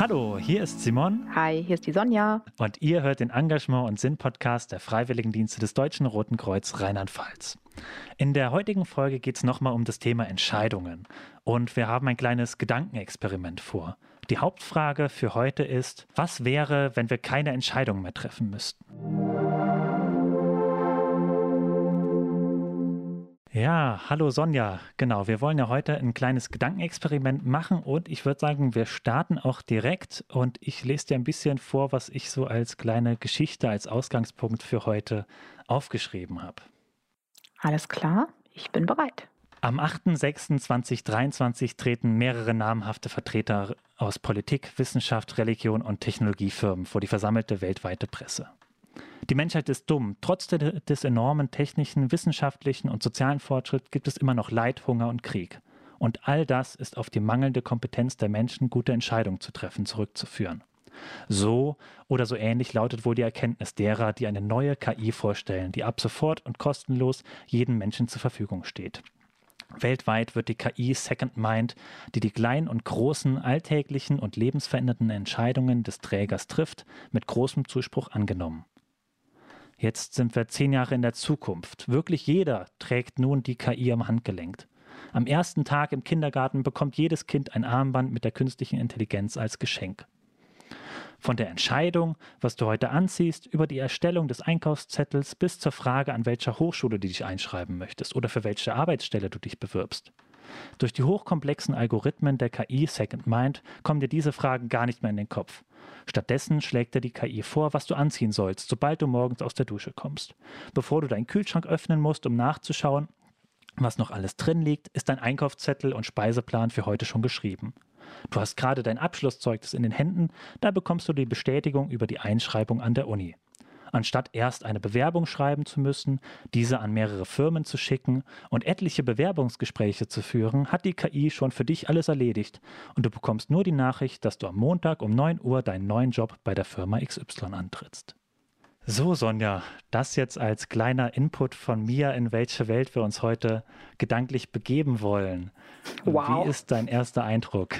Hallo, hier ist Simon. Hi, hier ist die Sonja. Und ihr hört den Engagement- und Sinn-Podcast der Freiwilligendienste des Deutschen Roten Kreuz Rheinland-Pfalz. In der heutigen Folge geht es nochmal um das Thema Entscheidungen. Und wir haben ein kleines Gedankenexperiment vor. Die Hauptfrage für heute ist, was wäre, wenn wir keine Entscheidungen mehr treffen müssten? Ja, hallo Sonja. Genau, wir wollen ja heute ein kleines Gedankenexperiment machen und ich würde sagen, wir starten auch direkt und ich lese dir ein bisschen vor, was ich so als kleine Geschichte, als Ausgangspunkt für heute aufgeschrieben habe. Alles klar, ich bin bereit. Am 8.6.2023 treten mehrere namhafte Vertreter aus Politik, Wissenschaft, Religion und Technologiefirmen vor die versammelte weltweite Presse. Die Menschheit ist dumm. Trotz des enormen technischen, wissenschaftlichen und sozialen Fortschritts gibt es immer noch Leid, Hunger und Krieg. Und all das ist auf die mangelnde Kompetenz der Menschen, gute Entscheidungen zu treffen, zurückzuführen. So oder so ähnlich lautet wohl die Erkenntnis derer, die eine neue KI vorstellen, die ab sofort und kostenlos jedem Menschen zur Verfügung steht. Weltweit wird die KI Second Mind, die die kleinen und großen, alltäglichen und lebensverändernden Entscheidungen des Trägers trifft, mit großem Zuspruch angenommen. Jetzt sind wir zehn Jahre in der Zukunft. Wirklich jeder trägt nun die KI am Handgelenk. Am ersten Tag im Kindergarten bekommt jedes Kind ein Armband mit der künstlichen Intelligenz als Geschenk. Von der Entscheidung, was du heute anziehst, über die Erstellung des Einkaufszettels bis zur Frage, an welcher Hochschule du dich einschreiben möchtest oder für welche Arbeitsstelle du dich bewirbst. Durch die hochkomplexen Algorithmen der KI Second Mind kommen dir diese Fragen gar nicht mehr in den Kopf. Stattdessen schlägt dir die KI vor, was du anziehen sollst, sobald du morgens aus der Dusche kommst. Bevor du deinen Kühlschrank öffnen musst, um nachzuschauen, was noch alles drin liegt, ist dein Einkaufszettel und Speiseplan für heute schon geschrieben. Du hast gerade dein Abschlusszeugnis in den Händen, da bekommst du die Bestätigung über die Einschreibung an der Uni. Anstatt erst eine Bewerbung schreiben zu müssen, diese an mehrere Firmen zu schicken und etliche Bewerbungsgespräche zu führen, hat die KI schon für dich alles erledigt und du bekommst nur die Nachricht, dass du am Montag um 9 Uhr deinen neuen Job bei der Firma XY antrittst. So, Sonja, das jetzt als kleiner Input von mir, in welche Welt wir uns heute gedanklich begeben wollen. Wow. Wie ist dein erster Eindruck?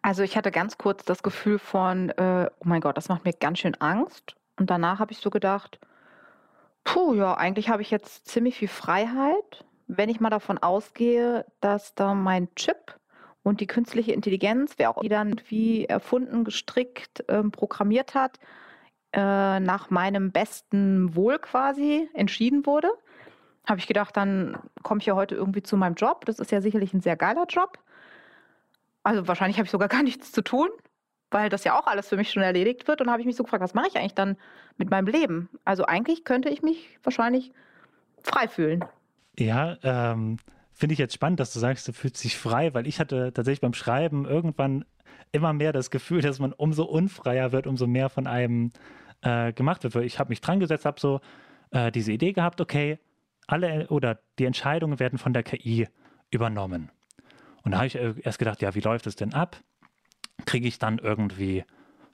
Also ich hatte ganz kurz das Gefühl von, äh, oh mein Gott, das macht mir ganz schön Angst. Und danach habe ich so gedacht, puh, ja, eigentlich habe ich jetzt ziemlich viel Freiheit, wenn ich mal davon ausgehe, dass da mein Chip und die künstliche Intelligenz, wer auch die dann wie erfunden, gestrickt, ähm, programmiert hat, äh, nach meinem besten Wohl quasi entschieden wurde, habe ich gedacht, dann komme ich ja heute irgendwie zu meinem Job. Das ist ja sicherlich ein sehr geiler Job. Also wahrscheinlich habe ich sogar gar nichts zu tun weil das ja auch alles für mich schon erledigt wird. Und habe ich mich so gefragt, was mache ich eigentlich dann mit meinem Leben? Also eigentlich könnte ich mich wahrscheinlich frei fühlen. Ja, ähm, finde ich jetzt spannend, dass du sagst, du fühlst dich frei, weil ich hatte tatsächlich beim Schreiben irgendwann immer mehr das Gefühl, dass man umso unfreier wird, umso mehr von einem äh, gemacht wird. Ich habe mich dran gesetzt, habe so äh, diese Idee gehabt, okay, alle oder die Entscheidungen werden von der KI übernommen. Und da habe ich äh, erst gedacht, ja, wie läuft es denn ab? Kriege ich dann irgendwie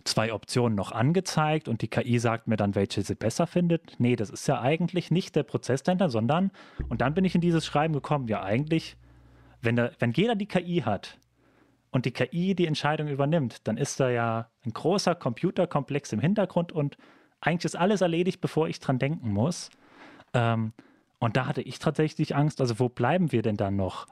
zwei Optionen noch angezeigt und die KI sagt mir dann, welche sie besser findet. Nee, das ist ja eigentlich nicht der Prozess dahinter, sondern, und dann bin ich in dieses Schreiben gekommen, ja eigentlich, wenn, da, wenn jeder die KI hat und die KI die Entscheidung übernimmt, dann ist da ja ein großer Computerkomplex im Hintergrund und eigentlich ist alles erledigt, bevor ich dran denken muss. Ähm, und da hatte ich tatsächlich Angst, also wo bleiben wir denn dann noch?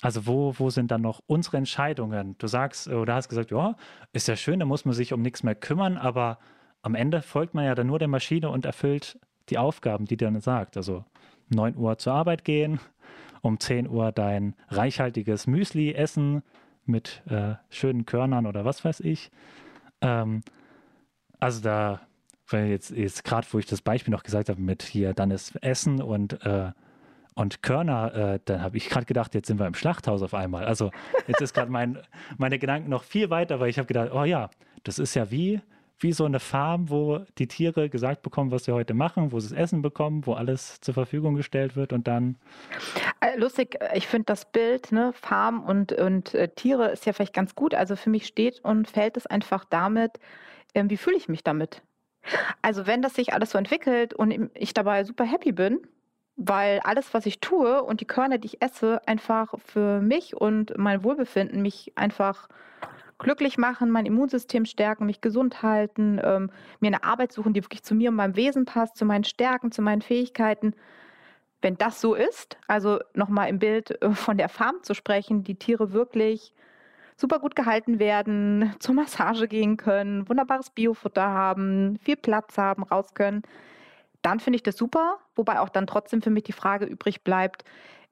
Also wo, wo sind dann noch unsere Entscheidungen? Du sagst oder hast gesagt, ja, ist ja schön, da muss man sich um nichts mehr kümmern, aber am Ende folgt man ja dann nur der Maschine und erfüllt die Aufgaben, die dann sagt. Also 9 Uhr zur Arbeit gehen, um 10 Uhr dein reichhaltiges Müsli essen mit äh, schönen Körnern oder was weiß ich. Ähm, also da, jetzt, jetzt gerade, wo ich das Beispiel noch gesagt habe, mit hier, dann ist Essen und äh, und Körner, äh, dann habe ich gerade gedacht, jetzt sind wir im Schlachthaus auf einmal. Also jetzt ist gerade mein, meine Gedanken noch viel weiter, weil ich habe gedacht, oh ja, das ist ja wie, wie so eine Farm, wo die Tiere gesagt bekommen, was sie heute machen, wo sie das Essen bekommen, wo alles zur Verfügung gestellt wird und dann. Äh, lustig, ich finde das Bild, ne, Farm und, und äh, Tiere ist ja vielleicht ganz gut. Also für mich steht und fällt es einfach damit, äh, wie fühle ich mich damit? Also wenn das sich alles so entwickelt und ich dabei super happy bin, weil alles, was ich tue und die Körner, die ich esse, einfach für mich und mein Wohlbefinden mich einfach glücklich machen, mein Immunsystem stärken, mich gesund halten, ähm, mir eine Arbeit suchen, die wirklich zu mir und meinem Wesen passt, zu meinen Stärken, zu meinen Fähigkeiten. Wenn das so ist, also nochmal im Bild äh, von der Farm zu sprechen, die Tiere wirklich super gut gehalten werden, zur Massage gehen können, wunderbares Biofutter haben, viel Platz haben, raus können, dann finde ich das super. Wobei auch dann trotzdem für mich die Frage übrig bleibt,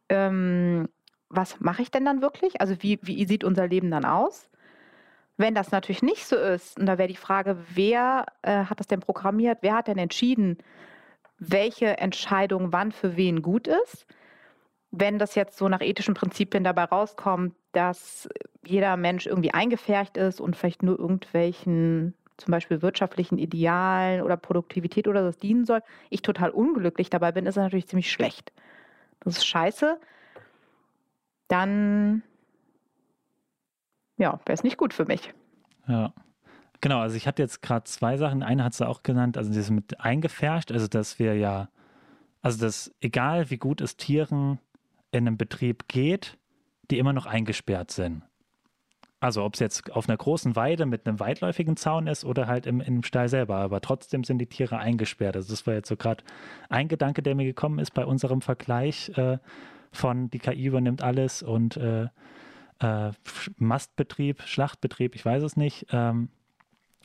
ähm, was mache ich denn dann wirklich? Also wie, wie sieht unser Leben dann aus? Wenn das natürlich nicht so ist, und da wäre die Frage, wer äh, hat das denn programmiert, wer hat denn entschieden, welche Entscheidung wann für wen gut ist? Wenn das jetzt so nach ethischen Prinzipien dabei rauskommt, dass jeder Mensch irgendwie eingefärcht ist und vielleicht nur irgendwelchen zum Beispiel wirtschaftlichen Idealen oder Produktivität oder so dienen soll, ich total unglücklich dabei bin, ist das natürlich ziemlich schlecht. Das ist scheiße. Dann, ja, wäre es nicht gut für mich. Ja. Genau, also ich hatte jetzt gerade zwei Sachen. Eine hat sie auch genannt, also das mit eingefärscht, also dass wir ja, also dass egal wie gut es Tieren in einem Betrieb geht, die immer noch eingesperrt sind. Also ob es jetzt auf einer großen Weide mit einem weitläufigen Zaun ist oder halt im, im Stall selber, aber trotzdem sind die Tiere eingesperrt. Also das war jetzt so gerade ein Gedanke, der mir gekommen ist bei unserem Vergleich äh, von die KI übernimmt alles und äh, äh, Mastbetrieb, Schlachtbetrieb, ich weiß es nicht. Ähm,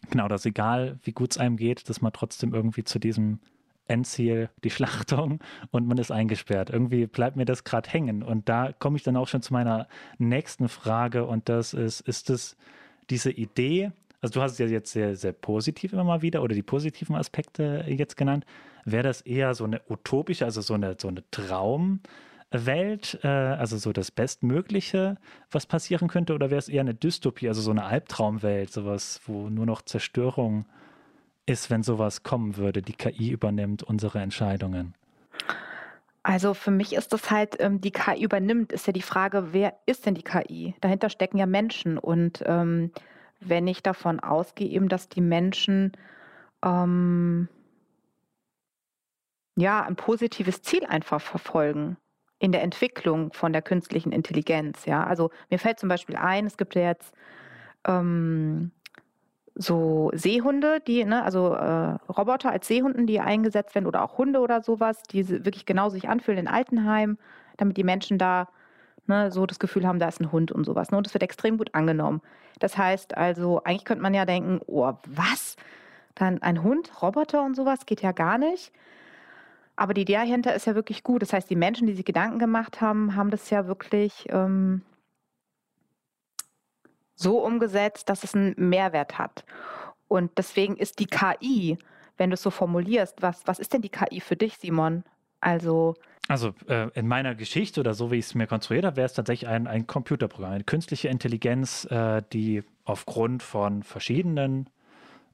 genau, dass egal wie gut es einem geht, dass man trotzdem irgendwie zu diesem Endziel die Schlachtung und man ist eingesperrt. Irgendwie bleibt mir das gerade hängen. Und da komme ich dann auch schon zu meiner nächsten Frage und das ist, ist es diese Idee, also du hast es ja jetzt sehr, sehr positiv immer mal wieder oder die positiven Aspekte jetzt genannt, wäre das eher so eine utopische, also so eine, so eine Traumwelt, äh, also so das Bestmögliche, was passieren könnte, oder wäre es eher eine Dystopie, also so eine Albtraumwelt, sowas, wo nur noch Zerstörung ist, wenn sowas kommen würde, die KI übernimmt unsere Entscheidungen? Also für mich ist das halt, ähm, die KI übernimmt, ist ja die Frage, wer ist denn die KI? Dahinter stecken ja Menschen. Und ähm, wenn ich davon ausgehe, eben, dass die Menschen ähm, ja ein positives Ziel einfach verfolgen in der Entwicklung von der künstlichen Intelligenz. Ja, also mir fällt zum Beispiel ein, es gibt ja jetzt ähm, so Seehunde, die, ne, also äh, Roboter als Seehunden, die eingesetzt werden oder auch Hunde oder sowas, die wirklich genau sich anfühlen in Altenheim, damit die Menschen da ne, so das Gefühl haben, da ist ein Hund und sowas. Ne? Und das wird extrem gut angenommen. Das heißt also, eigentlich könnte man ja denken, oh, was? Dann ein Hund, Roboter und sowas geht ja gar nicht. Aber die Idee dahinter ist ja wirklich gut. Das heißt, die Menschen, die sich Gedanken gemacht haben, haben das ja wirklich ähm, so umgesetzt, dass es einen Mehrwert hat. Und deswegen ist die KI, wenn du es so formulierst, was, was ist denn die KI für dich, Simon? Also. Also äh, in meiner Geschichte oder so, wie ich es mir konstruiert habe, wäre es tatsächlich ein, ein Computerprogramm, eine künstliche Intelligenz, äh, die aufgrund von verschiedenen,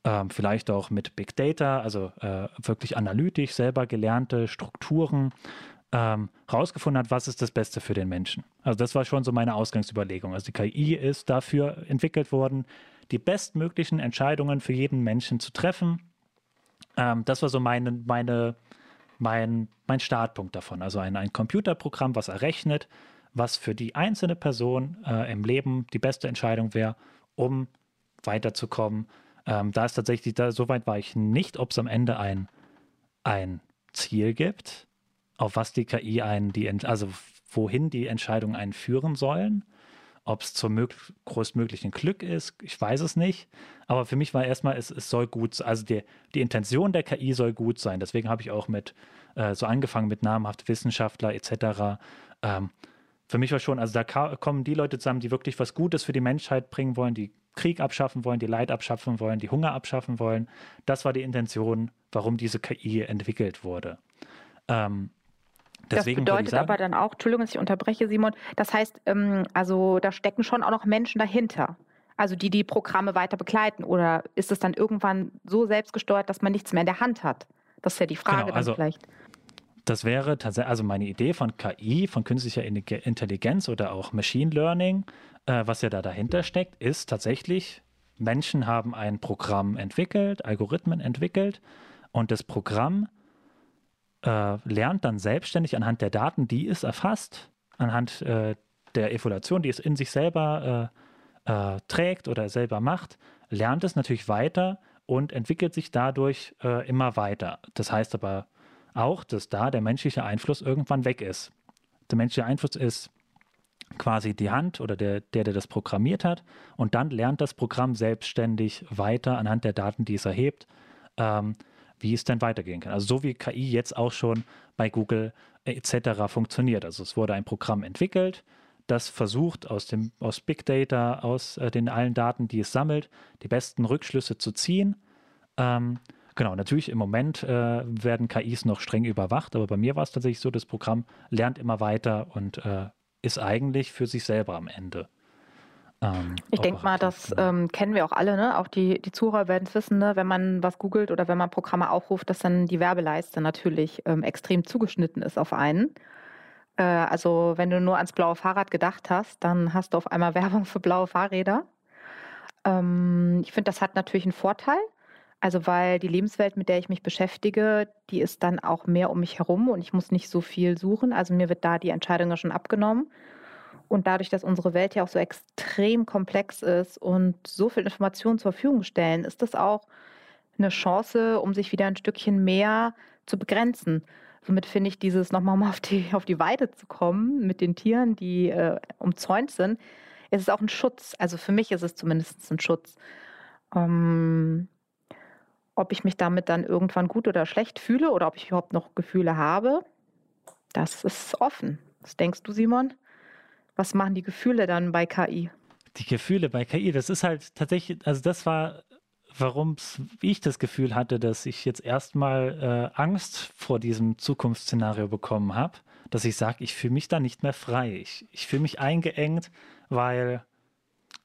äh, vielleicht auch mit Big Data, also äh, wirklich analytisch selber gelernte Strukturen ähm, rausgefunden hat, was ist das Beste für den Menschen. Also das war schon so meine Ausgangsüberlegung. Also die KI ist dafür entwickelt worden, die bestmöglichen Entscheidungen für jeden Menschen zu treffen. Ähm, das war so meine, meine, mein, mein Startpunkt davon. Also ein, ein Computerprogramm, was errechnet, was für die einzelne Person äh, im Leben die beste Entscheidung wäre, um weiterzukommen. Ähm, da ist tatsächlich, da, so war ich nicht, ob es am Ende ein, ein Ziel gibt, auf was die KI einen, die, also wohin die Entscheidungen einen führen sollen. Ob es zum größtmöglichen Glück ist, ich weiß es nicht. Aber für mich war erstmal, es, es soll gut sein. Also die, die Intention der KI soll gut sein. Deswegen habe ich auch mit äh, so angefangen mit namhaft Wissenschaftler etc. Ähm, für mich war schon, also da kommen die Leute zusammen, die wirklich was Gutes für die Menschheit bringen wollen, die Krieg abschaffen wollen, die Leid abschaffen wollen, die Hunger abschaffen wollen. Das war die Intention, warum diese KI entwickelt wurde. Ähm, Deswegen das bedeutet aber dann auch, Entschuldigung, dass ich unterbreche, Simon, das heißt, ähm, also da stecken schon auch noch Menschen dahinter. Also die die Programme weiter begleiten oder ist es dann irgendwann so selbstgesteuert, dass man nichts mehr in der Hand hat? Das ist ja die Frage genau, also, dann vielleicht. Das wäre tatsächlich, also meine Idee von KI, von künstlicher Intelligenz oder auch Machine Learning, äh, was ja da dahinter steckt, ist tatsächlich, Menschen haben ein Programm entwickelt, Algorithmen entwickelt und das Programm äh, lernt dann selbstständig anhand der Daten, die es erfasst, anhand äh, der Evaluation, die es in sich selber äh, trägt oder selber macht, lernt es natürlich weiter und entwickelt sich dadurch äh, immer weiter. Das heißt aber auch, dass da der menschliche Einfluss irgendwann weg ist. Der menschliche Einfluss ist quasi die Hand oder der, der, der das programmiert hat. Und dann lernt das Programm selbstständig weiter anhand der Daten, die es erhebt, ähm, wie es denn weitergehen kann. Also so wie KI jetzt auch schon bei Google äh, etc. funktioniert. Also es wurde ein Programm entwickelt, das versucht aus dem aus Big Data, aus äh, den allen Daten, die es sammelt, die besten Rückschlüsse zu ziehen. Ähm, genau, natürlich im Moment äh, werden KIs noch streng überwacht, aber bei mir war es tatsächlich so, das Programm lernt immer weiter und äh, ist eigentlich für sich selber am Ende. Ähm, ich denke mal, das genau. ähm, kennen wir auch alle, ne? Auch die, die Zuhörer werden es wissen, ne? wenn man was googelt oder wenn man Programme aufruft, dass dann die Werbeleiste natürlich ähm, extrem zugeschnitten ist auf einen. Äh, also wenn du nur ans blaue Fahrrad gedacht hast, dann hast du auf einmal Werbung für blaue Fahrräder. Ähm, ich finde, das hat natürlich einen Vorteil. Also weil die Lebenswelt, mit der ich mich beschäftige, die ist dann auch mehr um mich herum und ich muss nicht so viel suchen. Also mir wird da die Entscheidung ja schon abgenommen. Und dadurch, dass unsere Welt ja auch so extrem komplex ist und so viel Informationen zur Verfügung stellen, ist das auch eine Chance, um sich wieder ein Stückchen mehr zu begrenzen. Somit finde ich dieses nochmal um auf die, auf die Weide zu kommen mit den Tieren, die äh, umzäunt sind, ist es auch ein Schutz. Also für mich ist es zumindest ein Schutz. Ähm, ob ich mich damit dann irgendwann gut oder schlecht fühle oder ob ich überhaupt noch Gefühle habe, das ist offen. Was denkst du, Simon? Was machen die Gefühle dann bei KI? Die Gefühle bei KI, das ist halt tatsächlich, also das war, warum ich das Gefühl hatte, dass ich jetzt erstmal äh, Angst vor diesem Zukunftsszenario bekommen habe, dass ich sage, ich fühle mich da nicht mehr frei. Ich, ich fühle mich eingeengt, weil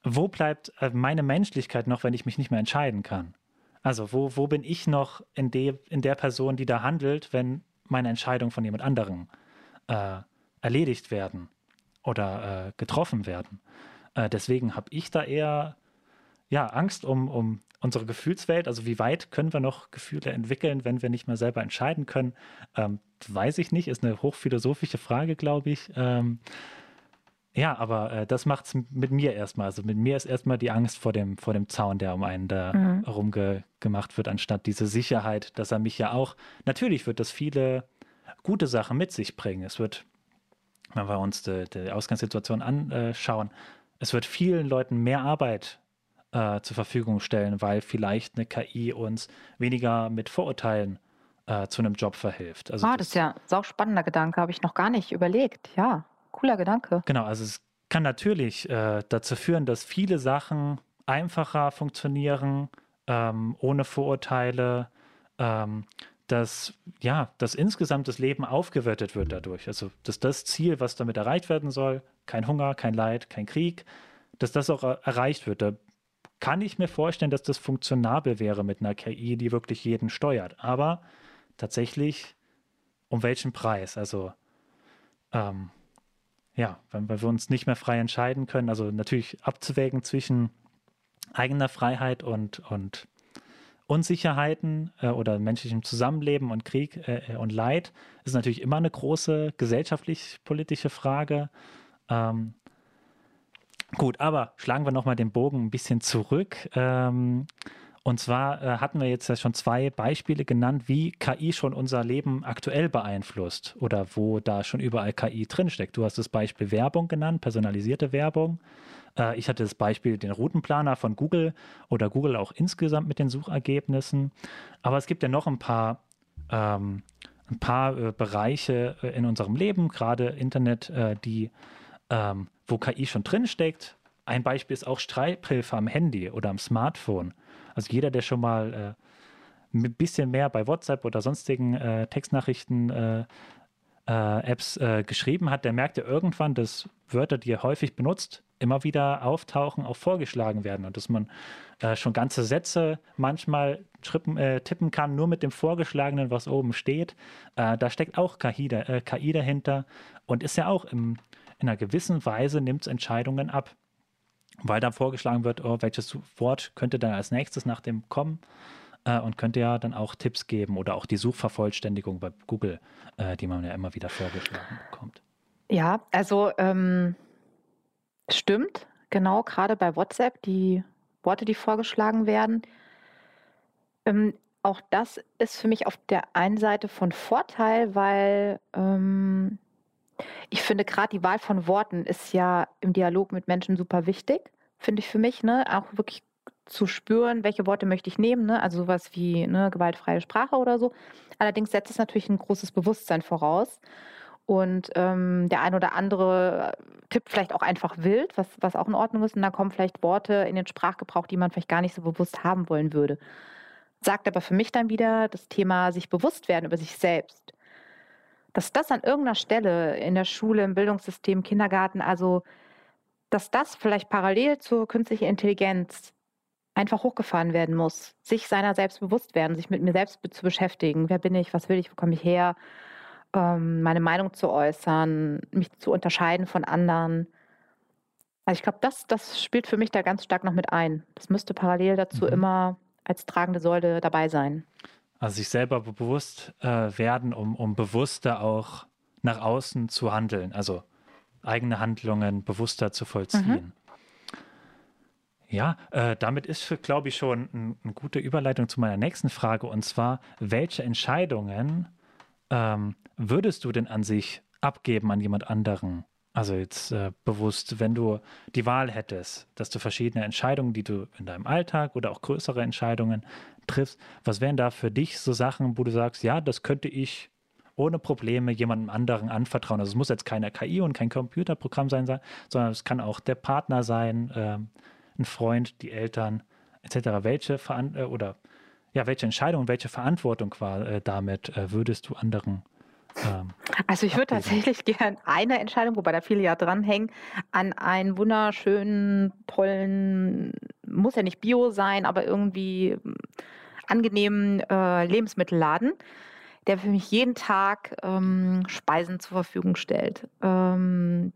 wo bleibt äh, meine Menschlichkeit noch, wenn ich mich nicht mehr entscheiden kann? Also wo, wo bin ich noch in, de, in der Person, die da handelt, wenn meine Entscheidungen von jemand anderem äh, erledigt werden oder äh, getroffen werden? Äh, deswegen habe ich da eher ja, Angst um, um unsere Gefühlswelt. Also wie weit können wir noch Gefühle entwickeln, wenn wir nicht mehr selber entscheiden können? Ähm, weiß ich nicht, ist eine hochphilosophische Frage, glaube ich. Ähm, ja, aber äh, das macht es mit mir erstmal. Also mit mir ist erstmal die Angst vor dem, vor dem Zaun, der um einen da mhm. rumgemacht wird, anstatt diese Sicherheit, dass er mich ja auch, natürlich wird das viele gute Sachen mit sich bringen. Es wird, wenn wir uns die, die Ausgangssituation anschauen, es wird vielen Leuten mehr Arbeit äh, zur Verfügung stellen, weil vielleicht eine KI uns weniger mit Vorurteilen äh, zu einem Job verhilft. Also ah, das, das ist ja ein spannender Gedanke, habe ich noch gar nicht überlegt, ja cooler Gedanke. Genau, also es kann natürlich äh, dazu führen, dass viele Sachen einfacher funktionieren, ähm, ohne Vorurteile, ähm, dass ja, dass insgesamt das Leben aufgewertet wird dadurch. Also dass das Ziel, was damit erreicht werden soll, kein Hunger, kein Leid, kein Krieg, dass das auch erreicht wird. Da kann ich mir vorstellen, dass das funktionabel wäre mit einer KI, die wirklich jeden steuert. Aber tatsächlich, um welchen Preis? Also ähm, ja, weil wir uns nicht mehr frei entscheiden können. Also natürlich abzuwägen zwischen eigener Freiheit und, und Unsicherheiten äh, oder menschlichem Zusammenleben und Krieg äh, und Leid ist natürlich immer eine große gesellschaftlich-politische Frage. Ähm, gut, aber schlagen wir nochmal den Bogen ein bisschen zurück. Ähm, und zwar äh, hatten wir jetzt ja schon zwei Beispiele genannt, wie KI schon unser Leben aktuell beeinflusst oder wo da schon überall KI drinsteckt. Du hast das Beispiel Werbung genannt, personalisierte Werbung. Äh, ich hatte das Beispiel den Routenplaner von Google oder Google auch insgesamt mit den Suchergebnissen. Aber es gibt ja noch ein paar, ähm, ein paar äh, Bereiche äh, in unserem Leben, gerade Internet, äh, die, ähm, wo KI schon drinsteckt. Ein Beispiel ist auch Streithilfe am Handy oder am Smartphone. Also jeder, der schon mal äh, ein bisschen mehr bei WhatsApp oder sonstigen äh, Textnachrichten äh, äh Apps äh, geschrieben hat, der merkt ja irgendwann, dass Wörter, die er häufig benutzt, immer wieder auftauchen, auch vorgeschlagen werden und dass man äh, schon ganze Sätze manchmal schrippen, tippen kann, nur mit dem Vorgeschlagenen, was oben steht. da steckt auch KI, KI, dahinter und ist ja auch im, in einer gewissen Weise nimmt es Entscheidungen ab weil da vorgeschlagen wird, oh, welches Wort könnte dann als nächstes nach dem kommen äh, und könnte ja dann auch Tipps geben oder auch die Suchvervollständigung bei Google, äh, die man ja immer wieder vorgeschlagen bekommt. Ja, also ähm, stimmt. genau, gerade bei WhatsApp, die Worte, die vorgeschlagen werden. Ähm, auch das ist für mich auf der einen Seite von Vorteil, weil ähm, ich finde, gerade die Wahl von Worten ist ja im Dialog mit Menschen super wichtig, finde ich für mich, ne? Auch wirklich zu spüren, welche Worte möchte ich nehmen, ne? Also sowas wie ne, gewaltfreie Sprache oder so. Allerdings setzt es natürlich ein großes Bewusstsein voraus. Und ähm, der ein oder andere tippt vielleicht auch einfach wild, was, was auch in Ordnung ist. Und da kommen vielleicht Worte in den Sprachgebrauch, die man vielleicht gar nicht so bewusst haben wollen würde. Sagt aber für mich dann wieder das Thema sich bewusst werden über sich selbst dass das an irgendeiner Stelle in der Schule, im Bildungssystem, Kindergarten, also dass das vielleicht parallel zur künstlichen Intelligenz einfach hochgefahren werden muss, sich seiner selbst bewusst werden, sich mit mir selbst zu beschäftigen. Wer bin ich? Was will ich? Wo komme ich her? Ähm, meine Meinung zu äußern, mich zu unterscheiden von anderen. Also ich glaube, das, das spielt für mich da ganz stark noch mit ein. Das müsste parallel dazu mhm. immer als tragende Säule dabei sein. Also sich selber bewusst äh, werden, um, um bewusster auch nach außen zu handeln, also eigene Handlungen bewusster zu vollziehen. Mhm. Ja, äh, damit ist, glaube ich, schon ein, eine gute Überleitung zu meiner nächsten Frage und zwar, welche Entscheidungen ähm, würdest du denn an sich abgeben an jemand anderen? Also jetzt äh, bewusst, wenn du die Wahl hättest, dass du verschiedene Entscheidungen, die du in deinem Alltag oder auch größere Entscheidungen triffst, was wären da für dich so Sachen, wo du sagst, ja, das könnte ich ohne Probleme jemandem anderen anvertrauen. Also es muss jetzt keine KI und kein Computerprogramm sein, sondern es kann auch der Partner sein, äh, ein Freund, die Eltern etc. Welche Veran äh, oder ja, welche Entscheidung, welche Verantwortung war äh, damit äh, würdest du anderen ähm, also ich würde tatsächlich gern eine Entscheidung, wobei da viele ja dranhängen, an einen wunderschönen, tollen, muss ja nicht Bio sein, aber irgendwie hm, angenehmen äh, Lebensmittelladen, der für mich jeden Tag ähm, Speisen zur Verfügung stellt. Ähm,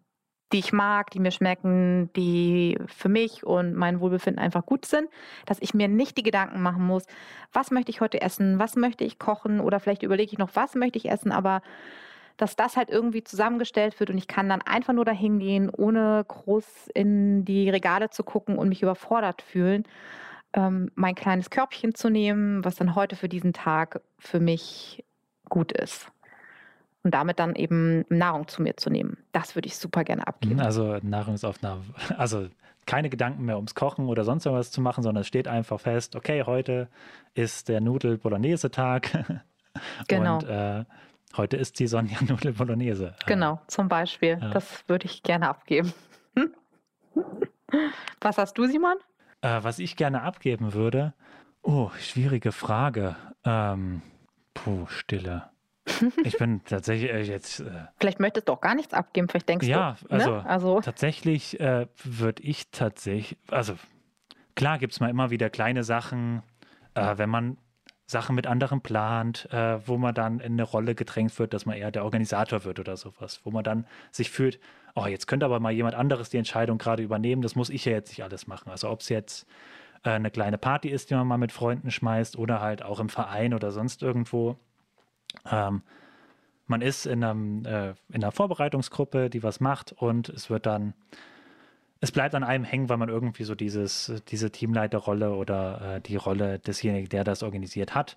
die ich mag, die mir schmecken, die für mich und mein Wohlbefinden einfach gut sind, dass ich mir nicht die Gedanken machen muss, was möchte ich heute essen, was möchte ich kochen oder vielleicht überlege ich noch, was möchte ich essen, aber dass das halt irgendwie zusammengestellt wird und ich kann dann einfach nur dahin gehen, ohne groß in die Regale zu gucken und mich überfordert fühlen, ähm, mein kleines Körbchen zu nehmen, was dann heute für diesen Tag für mich gut ist und damit dann eben Nahrung zu mir zu nehmen. Das würde ich super gerne abgeben. Also Nahrungsaufnahme, also keine Gedanken mehr ums Kochen oder sonst irgendwas zu machen, sondern es steht einfach fest, okay, heute ist der Nudel-Bolognese-Tag. Genau. Und äh, heute ist die Sonja Nudel Bolognese. Genau, zum Beispiel. Ja. Das würde ich gerne abgeben. Was hast du, Simon? Äh, was ich gerne abgeben würde? Oh, schwierige Frage. Ähm, puh, Stille. Ich bin tatsächlich äh, jetzt. Äh, vielleicht möchtest du auch gar nichts abgeben, vielleicht denkst ja, du. Ja, also, ne? also, tatsächlich äh, würde ich tatsächlich. Also klar gibt es mal immer wieder kleine Sachen, äh, wenn man Sachen mit anderen plant, äh, wo man dann in eine Rolle gedrängt wird, dass man eher der Organisator wird oder sowas, wo man dann sich fühlt, oh, jetzt könnte aber mal jemand anderes die Entscheidung gerade übernehmen, das muss ich ja jetzt nicht alles machen. Also ob es jetzt äh, eine kleine Party ist, die man mal mit Freunden schmeißt oder halt auch im Verein oder sonst irgendwo ähm, man ist in, einem, äh, in einer Vorbereitungsgruppe, die was macht und es wird dann, es bleibt an einem hängen, weil man irgendwie so dieses, diese Teamleiterrolle oder äh, die Rolle desjenigen, der das organisiert hat.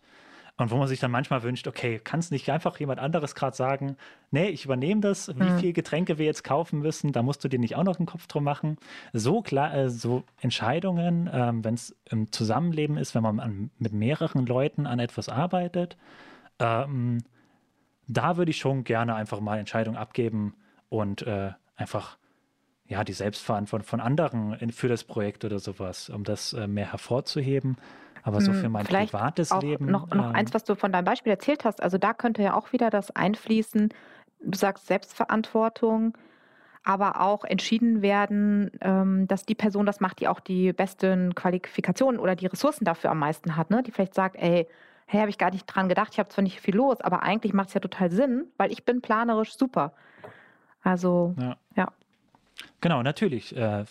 Und wo man sich dann manchmal wünscht, okay, kann es nicht einfach jemand anderes gerade sagen, nee, ich übernehme das, wie mhm. viel Getränke wir jetzt kaufen müssen, da musst du dir nicht auch noch einen Kopf drum machen. So klar, äh, so Entscheidungen, ähm, wenn es im Zusammenleben ist, wenn man an, mit mehreren Leuten an etwas arbeitet, ähm, da würde ich schon gerne einfach mal Entscheidungen abgeben und äh, einfach ja die Selbstverantwortung von anderen in, für das Projekt oder sowas, um das äh, mehr hervorzuheben. Aber so hm, für mein Vielleicht privates auch Leben. Noch, noch ähm, eins, was du von deinem Beispiel erzählt hast. Also da könnte ja auch wieder das einfließen. Du sagst Selbstverantwortung, aber auch entschieden werden, ähm, dass die Person das macht, die auch die besten Qualifikationen oder die Ressourcen dafür am meisten hat. Ne? Die vielleicht sagt, ey, hey, habe ich gar nicht dran gedacht, ich habe zwar nicht viel los, aber eigentlich macht es ja total Sinn, weil ich bin planerisch super. Also, ja. ja. Genau, natürlich äh,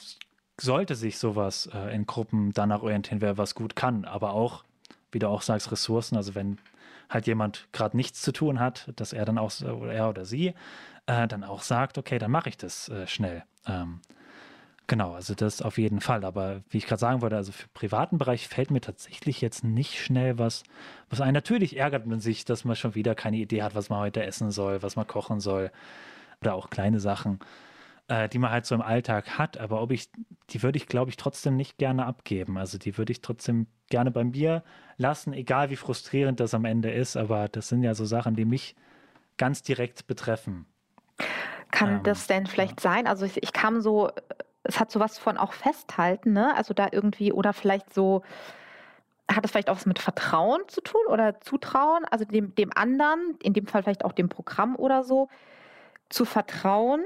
sollte sich sowas äh, in Gruppen danach orientieren, wer was gut kann, aber auch, wie du auch sagst, Ressourcen, also wenn halt jemand gerade nichts zu tun hat, dass er dann auch, oder er oder sie, äh, dann auch sagt, okay, dann mache ich das äh, schnell. Ähm, Genau, also das auf jeden Fall. Aber wie ich gerade sagen wollte, also für privaten Bereich fällt mir tatsächlich jetzt nicht schnell was, was ein. Natürlich ärgert man sich, dass man schon wieder keine Idee hat, was man heute essen soll, was man kochen soll. Oder auch kleine Sachen, äh, die man halt so im Alltag hat. Aber ob ich, die würde ich, glaube ich, trotzdem nicht gerne abgeben. Also die würde ich trotzdem gerne bei mir lassen, egal wie frustrierend das am Ende ist. Aber das sind ja so Sachen, die mich ganz direkt betreffen. Kann ähm, das denn vielleicht ja. sein? Also ich, ich kam so es hat sowas von auch festhalten, ne? Also da irgendwie oder vielleicht so hat es vielleicht auch was mit Vertrauen zu tun oder Zutrauen, also dem, dem anderen, in dem Fall vielleicht auch dem Programm oder so, zu vertrauen,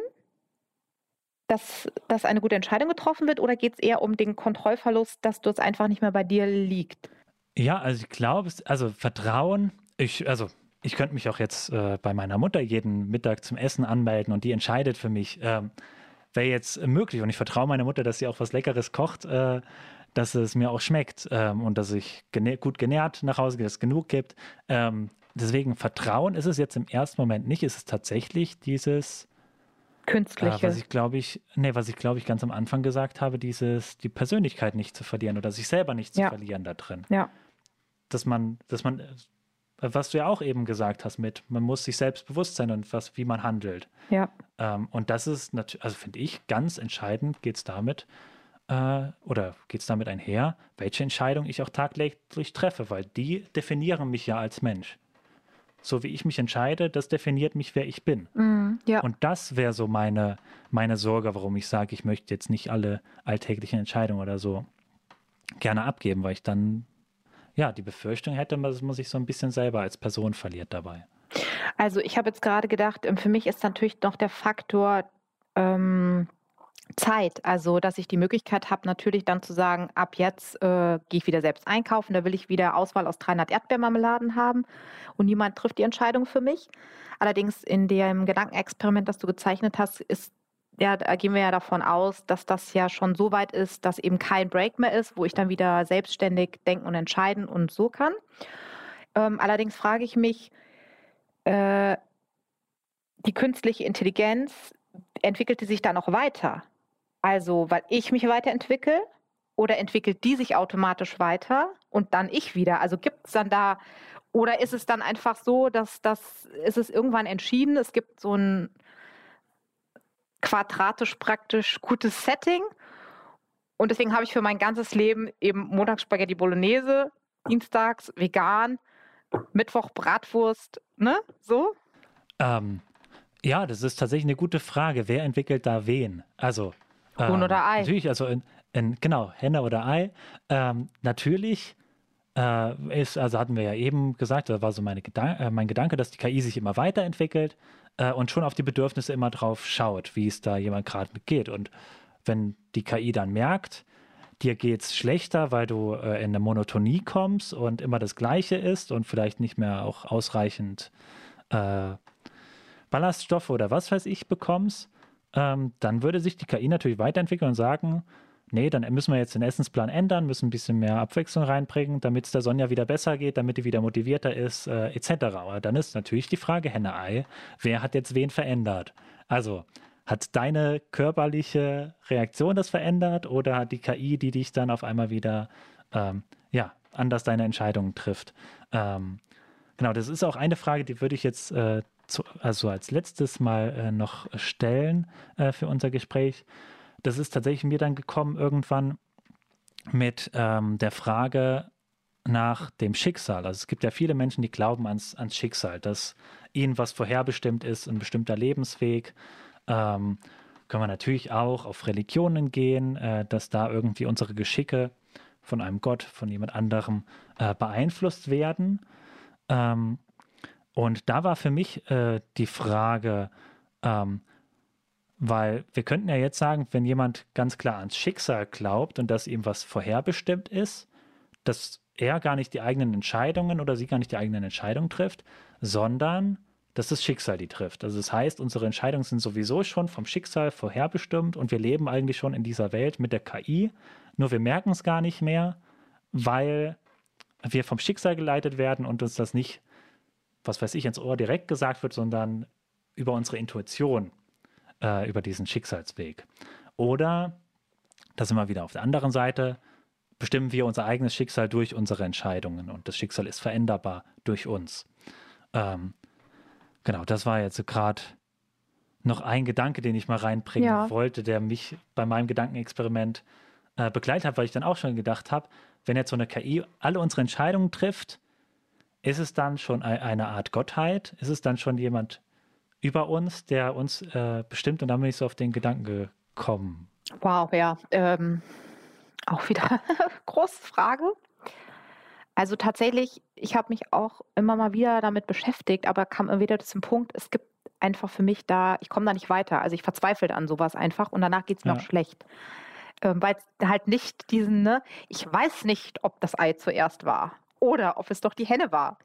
dass, dass eine gute Entscheidung getroffen wird oder geht es eher um den Kontrollverlust, dass das einfach nicht mehr bei dir liegt? Ja, also ich glaube, also Vertrauen, ich, also ich könnte mich auch jetzt äh, bei meiner Mutter jeden Mittag zum Essen anmelden und die entscheidet für mich. Ähm, wäre jetzt möglich. Und ich vertraue meiner Mutter, dass sie auch was Leckeres kocht, äh, dass es mir auch schmeckt ähm, und dass ich genä gut genährt nach Hause gehe, dass es genug gibt. Ähm, deswegen Vertrauen ist es jetzt im ersten Moment nicht. Ist es tatsächlich dieses Künstliche. Äh, was ich glaube ich, nee, was ich glaube ich ganz am Anfang gesagt habe, dieses, die Persönlichkeit nicht zu verlieren oder sich selber nicht zu ja. verlieren da drin. Ja. Dass man, dass man was du ja auch eben gesagt hast mit, man muss sich selbst bewusst sein und was, wie man handelt. Ja. Ähm, und das ist natürlich, also finde ich, ganz entscheidend geht es damit, äh, oder geht es damit einher, welche Entscheidung ich auch tagtäglich treffe, weil die definieren mich ja als Mensch. So wie ich mich entscheide, das definiert mich, wer ich bin. Mm, ja. Und das wäre so meine, meine Sorge, warum ich sage, ich möchte jetzt nicht alle alltäglichen Entscheidungen oder so gerne abgeben, weil ich dann ja, die Befürchtung hätte, dass man sich so ein bisschen selber als Person verliert dabei. Also ich habe jetzt gerade gedacht, ähm, für mich ist natürlich noch der Faktor ähm, Zeit, also dass ich die Möglichkeit habe, natürlich dann zu sagen, ab jetzt äh, gehe ich wieder selbst einkaufen, da will ich wieder Auswahl aus 300 Erdbeermarmeladen haben und niemand trifft die Entscheidung für mich. Allerdings in dem Gedankenexperiment, das du gezeichnet hast, ist ja, da gehen wir ja davon aus, dass das ja schon so weit ist, dass eben kein Break mehr ist, wo ich dann wieder selbstständig denken und entscheiden und so kann. Ähm, allerdings frage ich mich, äh, die künstliche Intelligenz entwickelte sich da noch weiter? Also, weil ich mich weiterentwickle oder entwickelt die sich automatisch weiter und dann ich wieder? Also gibt es dann da oder ist es dann einfach so, dass das ist es irgendwann entschieden? Es gibt so ein quadratisch praktisch gutes Setting. Und deswegen habe ich für mein ganzes Leben eben Montags Spaghetti Bolognese, Dienstags vegan, Mittwoch Bratwurst, ne? So? Ähm, ja, das ist tatsächlich eine gute Frage. Wer entwickelt da wen? Also. Huhn ähm, oder Ei? Natürlich, also in, in, genau, Henne oder Ei. Ähm, natürlich äh, ist, also hatten wir ja eben gesagt, da war so meine Gedan äh, mein Gedanke, dass die KI sich immer weiterentwickelt äh, und schon auf die Bedürfnisse immer drauf schaut, wie es da jemand gerade geht. Und wenn die KI dann merkt, dir geht es schlechter, weil du äh, in eine Monotonie kommst und immer das Gleiche ist und vielleicht nicht mehr auch ausreichend äh, Ballaststoffe oder was weiß ich bekommst, ähm, dann würde sich die KI natürlich weiterentwickeln und sagen, nee, dann müssen wir jetzt den Essensplan ändern, müssen ein bisschen mehr Abwechslung reinbringen, damit es der Sonja wieder besser geht, damit die wieder motivierter ist, äh, etc. Aber dann ist natürlich die Frage Henne-Ei, wer hat jetzt wen verändert? Also, hat deine körperliche Reaktion das verändert oder hat die KI, die dich dann auf einmal wieder, ähm, ja, anders deine Entscheidungen trifft? Ähm, genau, das ist auch eine Frage, die würde ich jetzt äh, zu, also als letztes mal äh, noch stellen äh, für unser Gespräch das ist tatsächlich mir dann gekommen irgendwann mit ähm, der Frage nach dem Schicksal. Also es gibt ja viele Menschen, die glauben ans, ans Schicksal, dass ihnen was vorherbestimmt ist, ein bestimmter Lebensweg. Ähm, können wir natürlich auch auf Religionen gehen, äh, dass da irgendwie unsere Geschicke von einem Gott, von jemand anderem äh, beeinflusst werden. Ähm, und da war für mich äh, die Frage, ähm, weil wir könnten ja jetzt sagen, wenn jemand ganz klar ans Schicksal glaubt und dass ihm was vorherbestimmt ist, dass er gar nicht die eigenen Entscheidungen oder sie gar nicht die eigenen Entscheidungen trifft, sondern dass das Schicksal die trifft. Also das heißt, unsere Entscheidungen sind sowieso schon vom Schicksal vorherbestimmt und wir leben eigentlich schon in dieser Welt mit der KI, nur wir merken es gar nicht mehr, weil wir vom Schicksal geleitet werden und uns das nicht, was weiß ich, ins Ohr direkt gesagt wird, sondern über unsere Intuition äh, über diesen Schicksalsweg. Oder Da sind wir wieder auf der anderen Seite. Bestimmen wir unser eigenes Schicksal durch unsere Entscheidungen und das Schicksal ist veränderbar durch uns. Ähm, genau, das war jetzt gerade noch ein Gedanke, den ich mal reinbringen ja. wollte, der mich bei meinem Gedankenexperiment äh, begleitet hat, weil ich dann auch schon gedacht habe, wenn jetzt so eine KI alle unsere Entscheidungen trifft, ist es dann schon eine Art Gottheit? Ist es dann schon jemand über uns, der uns äh, bestimmt? Und dann bin ich so auf den Gedanken gekommen. Wow, ja. Ähm, auch wieder große Frage. Also tatsächlich, ich habe mich auch immer mal wieder damit beschäftigt, aber kam immer wieder zum Punkt, es gibt einfach für mich da, ich komme da nicht weiter. Also ich verzweifle an sowas einfach und danach geht es mir ja. auch schlecht. Ähm, Weil halt nicht diesen, ne, ich weiß nicht, ob das Ei zuerst war oder ob es doch die Henne war.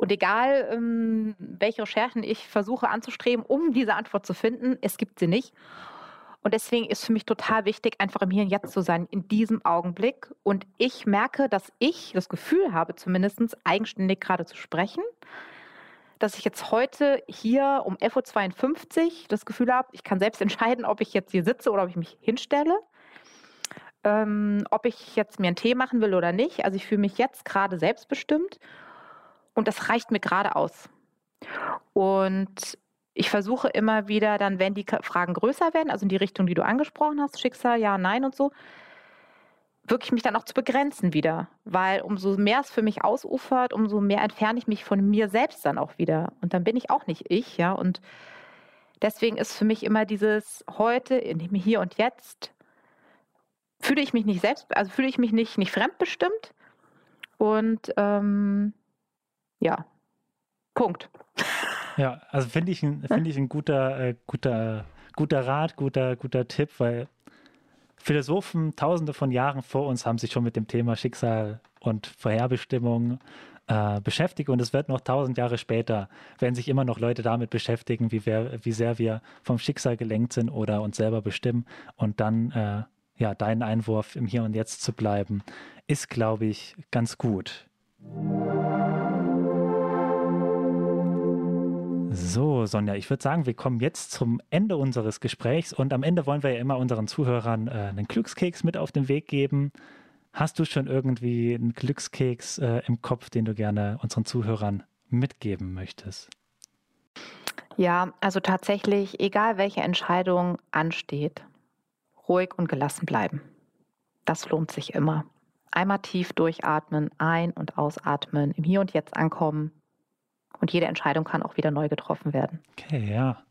Und egal, ähm, welche Recherchen ich versuche anzustreben, um diese Antwort zu finden, es gibt sie nicht. Und deswegen ist für mich total wichtig, einfach im Hier und Jetzt zu sein, in diesem Augenblick. Und ich merke, dass ich das Gefühl habe, zumindest eigenständig gerade zu sprechen, dass ich jetzt heute hier um 11.52 Uhr das Gefühl habe, ich kann selbst entscheiden, ob ich jetzt hier sitze oder ob ich mich hinstelle ähm, ob ich jetzt mir einen Tee machen will oder nicht. Also ich fühle mich jetzt gerade selbstbestimmt und das reicht mir gerade aus. Und ich versuche immer wieder dann, wenn die Fragen größer werden, also in die Richtung, die du angesprochen hast, Schicksal, ja, nein und so, wirklich mich dann auch zu begrenzen wieder. Weil umso mehr es für mich ausufert, umso mehr entferne ich mich von mir selbst dann auch wieder. Und dann bin ich auch nicht ich, ja. Und deswegen ist für mich immer dieses heute, in dem Hier und Jetzt, fühle ich mich nicht selbst, also fühle ich mich nicht, nicht fremdbestimmt. Und ähm, ja, Punkt. Ja, also finde ich, find ich ein guter, äh, guter, guter Rat, guter, guter Tipp, weil Philosophen tausende von Jahren vor uns haben sich schon mit dem Thema Schicksal und Vorherbestimmung äh, beschäftigt und es wird noch tausend Jahre später, werden sich immer noch Leute damit beschäftigen, wie, wir, wie sehr wir vom Schicksal gelenkt sind oder uns selber bestimmen und dann äh, ja, dein Einwurf im Hier und Jetzt zu bleiben, ist, glaube ich, ganz gut. So, Sonja, ich würde sagen, wir kommen jetzt zum Ende unseres Gesprächs und am Ende wollen wir ja immer unseren Zuhörern äh, einen Glückskeks mit auf den Weg geben. Hast du schon irgendwie einen Glückskeks äh, im Kopf, den du gerne unseren Zuhörern mitgeben möchtest? Ja, also tatsächlich, egal welche Entscheidung ansteht, ruhig und gelassen bleiben. Das lohnt sich immer. Einmal tief durchatmen, ein- und ausatmen, im Hier und Jetzt ankommen. Und jede Entscheidung kann auch wieder neu getroffen werden. Okay, ja.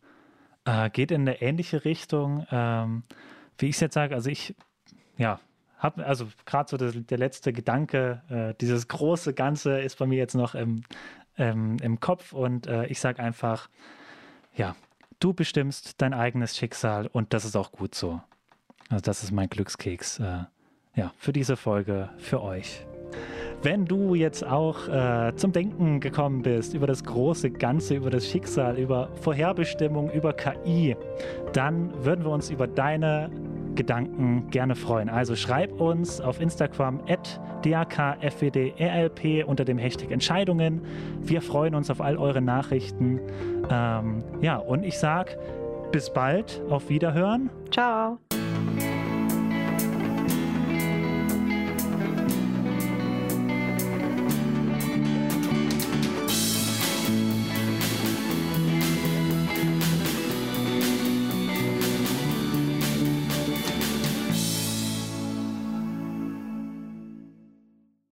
Äh, geht in eine ähnliche Richtung. Ähm, wie ich es jetzt sage, also ich, ja, habe, also gerade so der, der, letzte Gedanke, äh, dieses große Ganze ist bei mir jetzt noch im, ähm, im Kopf und äh, ich sage einfach, ja, du bestimmst dein eigenes Schicksal und das ist auch gut so. Also das ist mein Glückskeks äh, ja, für diese Folge für euch. Wenn du jetzt auch äh, zum Denken gekommen bist über das große Ganze, über das Schicksal, über Vorherbestimmung, über KI, dann würden wir uns über deine Gedanken gerne freuen. Also schreib uns auf Instagram at dakfwdrlp unter dem Hashtag Entscheidungen. Wir freuen uns auf all eure Nachrichten. Ähm, ja, und ich sage bis bald, auf Wiederhören. Ciao.